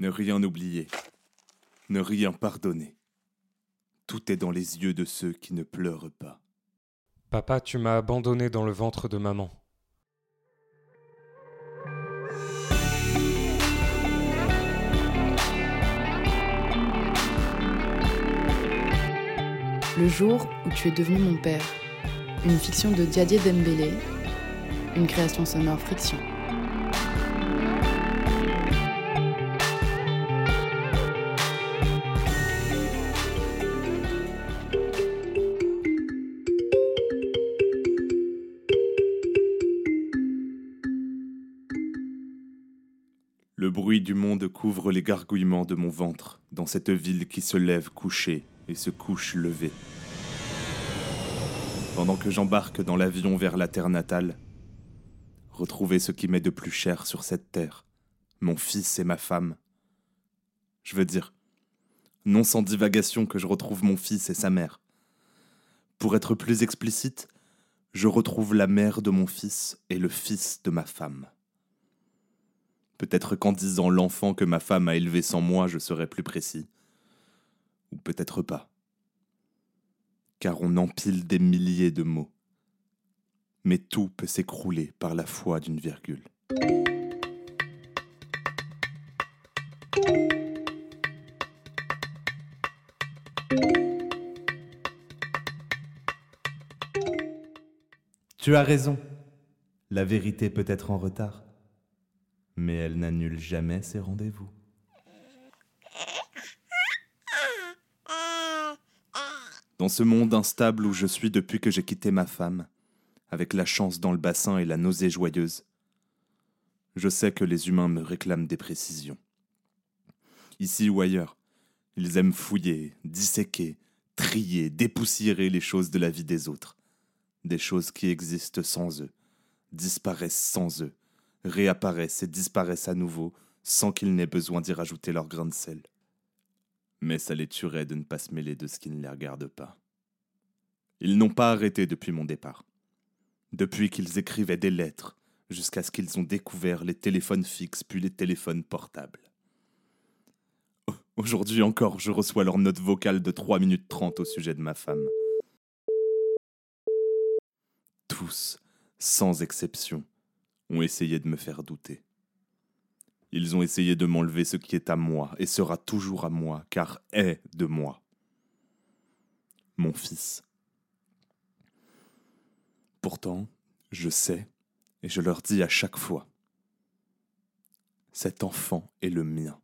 Ne rien oublier, ne rien pardonner. Tout est dans les yeux de ceux qui ne pleurent pas. Papa, tu m'as abandonné dans le ventre de maman. Le jour où tu es devenu mon père. Une fiction de Diadier Dembélé. Une création sonore friction. Le bruit du monde couvre les gargouillements de mon ventre dans cette ville qui se lève couchée et se couche levée. Pendant que j'embarque dans l'avion vers la terre natale, retrouver ce qui m'est de plus cher sur cette terre, mon fils et ma femme. Je veux dire, non sans divagation que je retrouve mon fils et sa mère. Pour être plus explicite, je retrouve la mère de mon fils et le fils de ma femme. Peut-être qu'en disant l'enfant que ma femme a élevé sans moi, je serai plus précis. Ou peut-être pas. Car on empile des milliers de mots. Mais tout peut s'écrouler par la foi d'une virgule. Tu as raison. La vérité peut être en retard, mais elle n'annule jamais ses rendez-vous. Dans ce monde instable où je suis depuis que j'ai quitté ma femme, avec la chance dans le bassin et la nausée joyeuse, je sais que les humains me réclament des précisions. Ici ou ailleurs, ils aiment fouiller, disséquer, trier, dépoussiérer les choses de la vie des autres, des choses qui existent sans eux, disparaissent sans eux, réapparaissent et disparaissent à nouveau sans qu'ils n'aient besoin d'y rajouter leur grain de sel. Mais ça les tuerait de ne pas se mêler de ce qui ne les regarde pas. Ils n'ont pas arrêté depuis mon départ. Depuis qu'ils écrivaient des lettres, jusqu'à ce qu'ils ont découvert les téléphones fixes puis les téléphones portables. Aujourd'hui encore, je reçois leur note vocale de 3 minutes 30 au sujet de ma femme. Tous, sans exception, ont essayé de me faire douter. Ils ont essayé de m'enlever ce qui est à moi et sera toujours à moi, car est de moi. Mon fils. Pourtant, je sais, et je leur dis à chaque fois, cet enfant est le mien.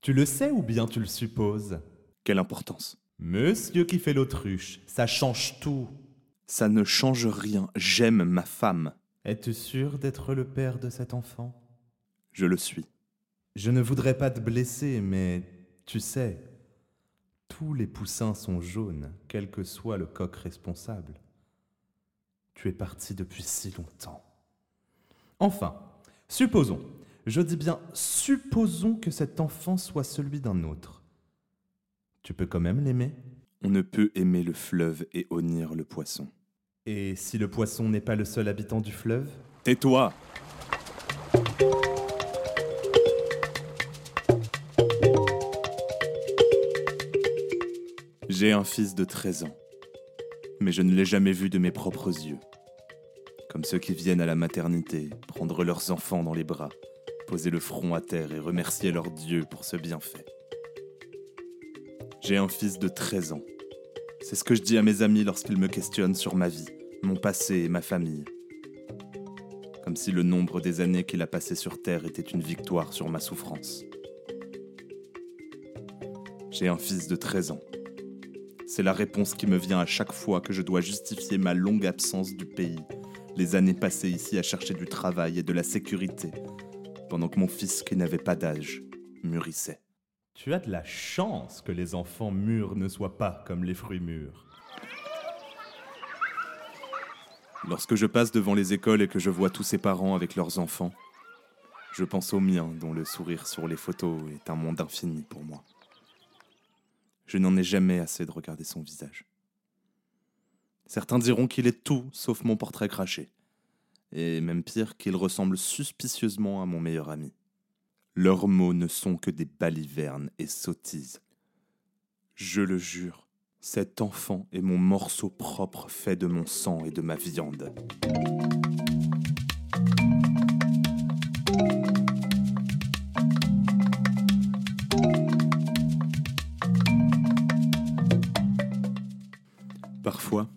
Tu le sais ou bien tu le supposes? Quelle importance Monsieur qui fait l'autruche, ça change tout. Ça ne change rien, j'aime ma femme. Es-tu sûr d'être le père de cet enfant? Je le suis. Je ne voudrais pas te blesser, mais tu sais, tous les poussins sont jaunes, quel que soit le coq responsable. Tu es parti depuis si longtemps. Enfin, supposons, je dis bien supposons que cet enfant soit celui d'un autre. Tu peux quand même l'aimer? On ne peut aimer le fleuve et honnir le poisson. Et si le poisson n'est pas le seul habitant du fleuve? Tais-toi J'ai un fils de 13 ans, mais je ne l'ai jamais vu de mes propres yeux. Comme ceux qui viennent à la maternité, prendre leurs enfants dans les bras, poser le front à terre et remercier leur Dieu pour ce bienfait. J'ai un fils de 13 ans. C'est ce que je dis à mes amis lorsqu'ils me questionnent sur ma vie, mon passé et ma famille. Comme si le nombre des années qu'il a passées sur Terre était une victoire sur ma souffrance. J'ai un fils de 13 ans. C'est la réponse qui me vient à chaque fois que je dois justifier ma longue absence du pays, les années passées ici à chercher du travail et de la sécurité, pendant que mon fils qui n'avait pas d'âge mûrissait. Tu as de la chance que les enfants mûrs ne soient pas comme les fruits mûrs. Lorsque je passe devant les écoles et que je vois tous ces parents avec leurs enfants, je pense au mien dont le sourire sur les photos est un monde infini pour moi. Je n'en ai jamais assez de regarder son visage. Certains diront qu'il est tout sauf mon portrait craché. Et même pire, qu'il ressemble suspicieusement à mon meilleur ami. Leurs mots ne sont que des balivernes et sottises. Je le jure, cet enfant est mon morceau propre fait de mon sang et de ma viande. Parfois,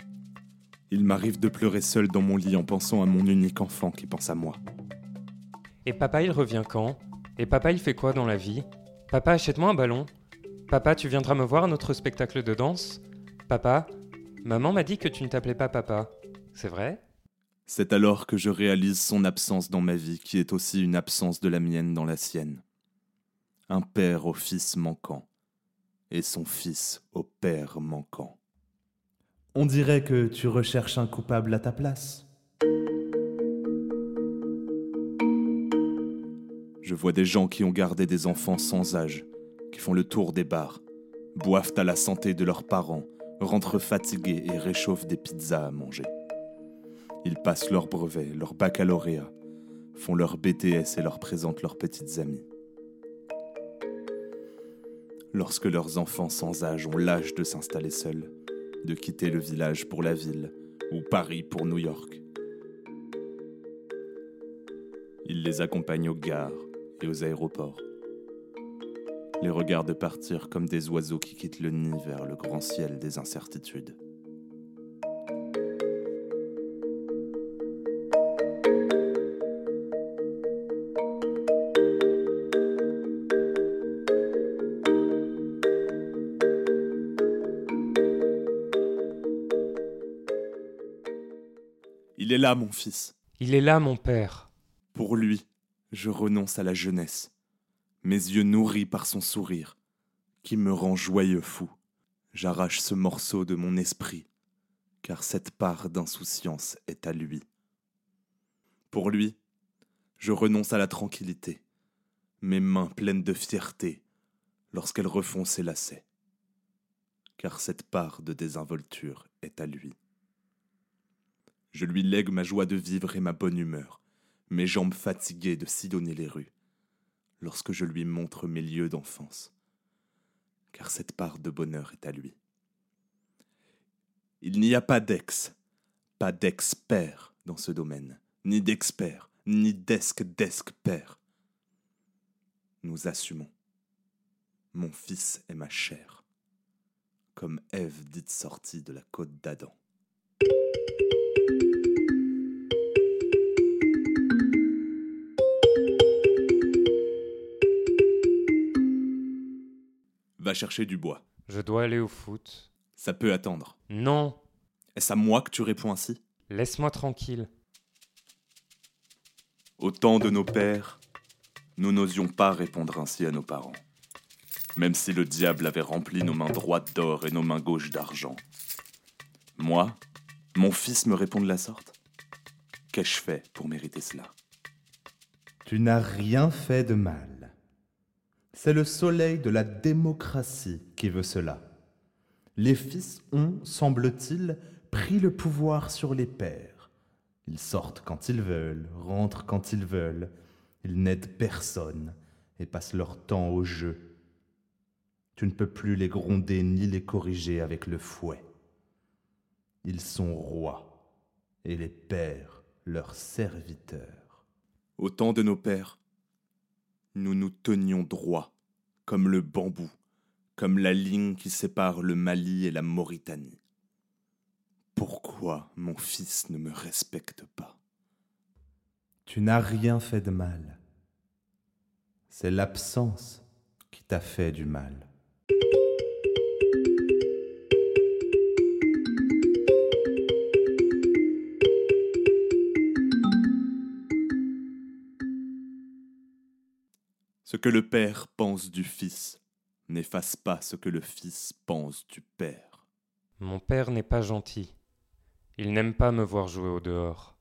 il m'arrive de pleurer seul dans mon lit en pensant à mon unique enfant qui pense à moi. Et papa, il revient quand? Et papa, il fait quoi dans la vie? Papa, achète-moi un ballon. Papa, tu viendras me voir à notre spectacle de danse Papa, maman m'a dit que tu ne t'appelais pas papa. C'est vrai? C'est alors que je réalise son absence dans ma vie, qui est aussi une absence de la mienne dans la sienne. Un père au fils manquant, et son fils au père manquant. On dirait que tu recherches un coupable à ta place. Je vois des gens qui ont gardé des enfants sans âge, qui font le tour des bars, boivent à la santé de leurs parents, rentrent fatigués et réchauffent des pizzas à manger. Ils passent leur brevet, leur baccalauréat, font leur BTS et leur présentent leurs petites amies. Lorsque leurs enfants sans âge ont l'âge de s'installer seuls, de quitter le village pour la ville ou Paris pour New York, ils les accompagnent aux gares et aux aéroports les regardent partir comme des oiseaux qui quittent le nid vers le grand ciel des incertitudes. Il est là, mon fils. Il est là, mon père. Pour lui, je renonce à la jeunesse mes yeux nourris par son sourire, qui me rend joyeux fou. J'arrache ce morceau de mon esprit, car cette part d'insouciance est à lui. Pour lui, je renonce à la tranquillité, mes mains pleines de fierté lorsqu'elles refont ses lacets, car cette part de désinvolture est à lui. Je lui lègue ma joie de vivre et ma bonne humeur, mes jambes fatiguées de sillonner les rues, lorsque je lui montre mes lieux d'enfance, car cette part de bonheur est à lui. Il n'y a pas d'ex, pas d'expert dans ce domaine, ni d'expert, ni d'esque père. Nous assumons. Mon fils est ma chair, comme Ève dite sortie de la côte d'Adam. Va chercher du bois. Je dois aller au foot. Ça peut attendre. Non. Est-ce à moi que tu réponds ainsi? Laisse-moi tranquille. Au temps de nos pères, nous n'osions pas répondre ainsi à nos parents. Même si le diable avait rempli nos mains droites d'or et nos mains gauches d'argent. Moi, mon fils me répond de la sorte Qu'ai-je fait pour mériter cela? Tu n'as rien fait de mal. C'est le soleil de la démocratie qui veut cela. Les fils ont, semble-t-il, pris le pouvoir sur les pères. Ils sortent quand ils veulent, rentrent quand ils veulent, ils n'aident personne et passent leur temps au jeu. Tu ne peux plus les gronder ni les corriger avec le fouet. Ils sont rois et les pères leurs serviteurs. Au temps de nos pères, nous nous tenions droit, comme le bambou, comme la ligne qui sépare le Mali et la Mauritanie. Pourquoi mon fils ne me respecte pas? Tu n'as rien fait de mal. C'est l'absence qui t'a fait du mal. Le Père pense du Fils n'efface pas ce que le Fils pense du Père. Mon Père n'est pas gentil. Il n'aime pas me voir jouer au dehors.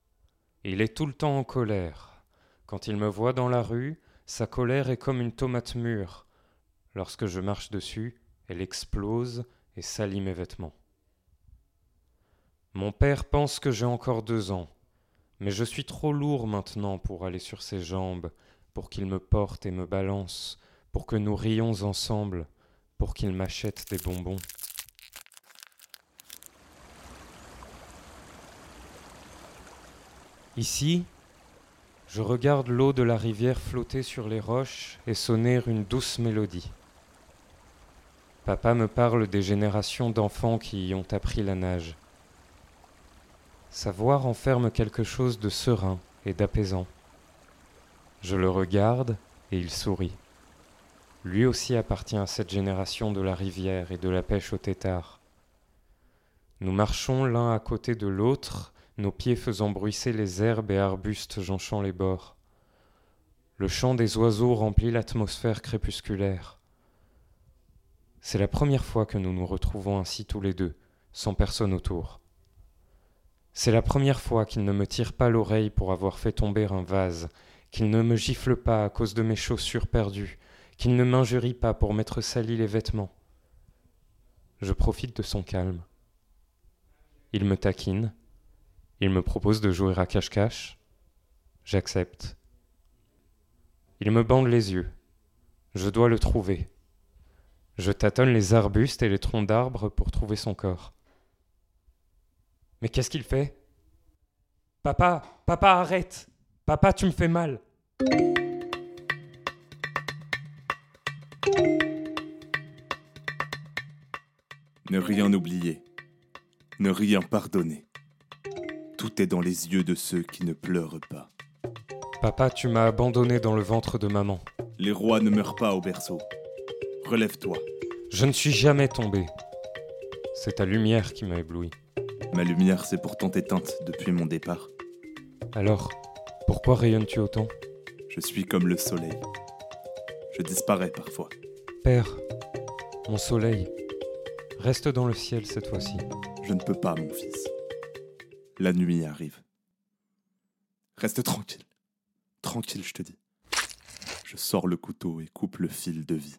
Il est tout le temps en colère. Quand il me voit dans la rue, sa colère est comme une tomate mûre. Lorsque je marche dessus, elle explose et salit mes vêtements. Mon père pense que j'ai encore deux ans, mais je suis trop lourd maintenant pour aller sur ses jambes, pour qu'il me porte et me balance, pour que nous rions ensemble, pour qu'il m'achète des bonbons. Ici, je regarde l'eau de la rivière flotter sur les roches et sonner une douce mélodie. Papa me parle des générations d'enfants qui y ont appris la nage. Sa voix renferme quelque chose de serein et d'apaisant. Je le regarde et il sourit. Lui aussi appartient à cette génération de la rivière et de la pêche au tétard. Nous marchons l'un à côté de l'autre, nos pieds faisant bruisser les herbes et arbustes jonchant les bords. Le chant des oiseaux remplit l'atmosphère crépusculaire. C'est la première fois que nous nous retrouvons ainsi tous les deux, sans personne autour. C'est la première fois qu'il ne me tire pas l'oreille pour avoir fait tomber un vase, qu'il ne me gifle pas à cause de mes chaussures perdues, qu'il ne m'injurie pas pour m'être sali les vêtements. Je profite de son calme. Il me taquine, il me propose de jouer à cache-cache, j'accepte. Il me bande les yeux, je dois le trouver. Je tâtonne les arbustes et les troncs d'arbres pour trouver son corps. Mais qu'est-ce qu'il fait? Papa, papa, arrête Papa, tu me fais mal Ne rien oublier, ne rien pardonner. Tout est dans les yeux de ceux qui ne pleurent pas. Papa, tu m'as abandonné dans le ventre de maman. Les rois ne meurent pas au berceau. Relève-toi. Je ne suis jamais tombé. C'est ta lumière qui m'a ébloui. Ma lumière s'est pourtant éteinte depuis mon départ. Alors, pourquoi rayonnes-tu autant Je suis comme le soleil. Je disparais parfois. Père, mon soleil, reste dans le ciel cette fois-ci. Je ne peux pas, mon fils. La nuit arrive. Reste tranquille. Tranquille, je te dis. Je sors le couteau et coupe le fil de vie.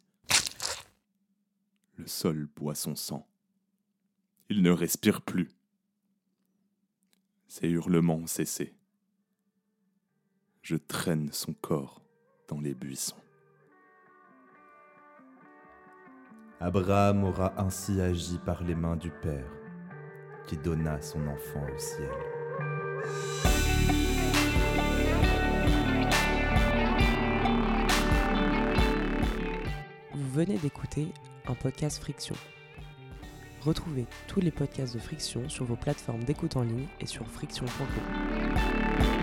Le sol boit son sang. Il ne respire plus. Ses hurlements ont cessé. Je traîne son corps dans les buissons. Abraham aura ainsi agi par les mains du Père, qui donna son enfant au ciel. Vous venez d'écouter un podcast Friction. Retrouvez tous les podcasts de Friction sur vos plateformes d'écoute en ligne et sur friction.com.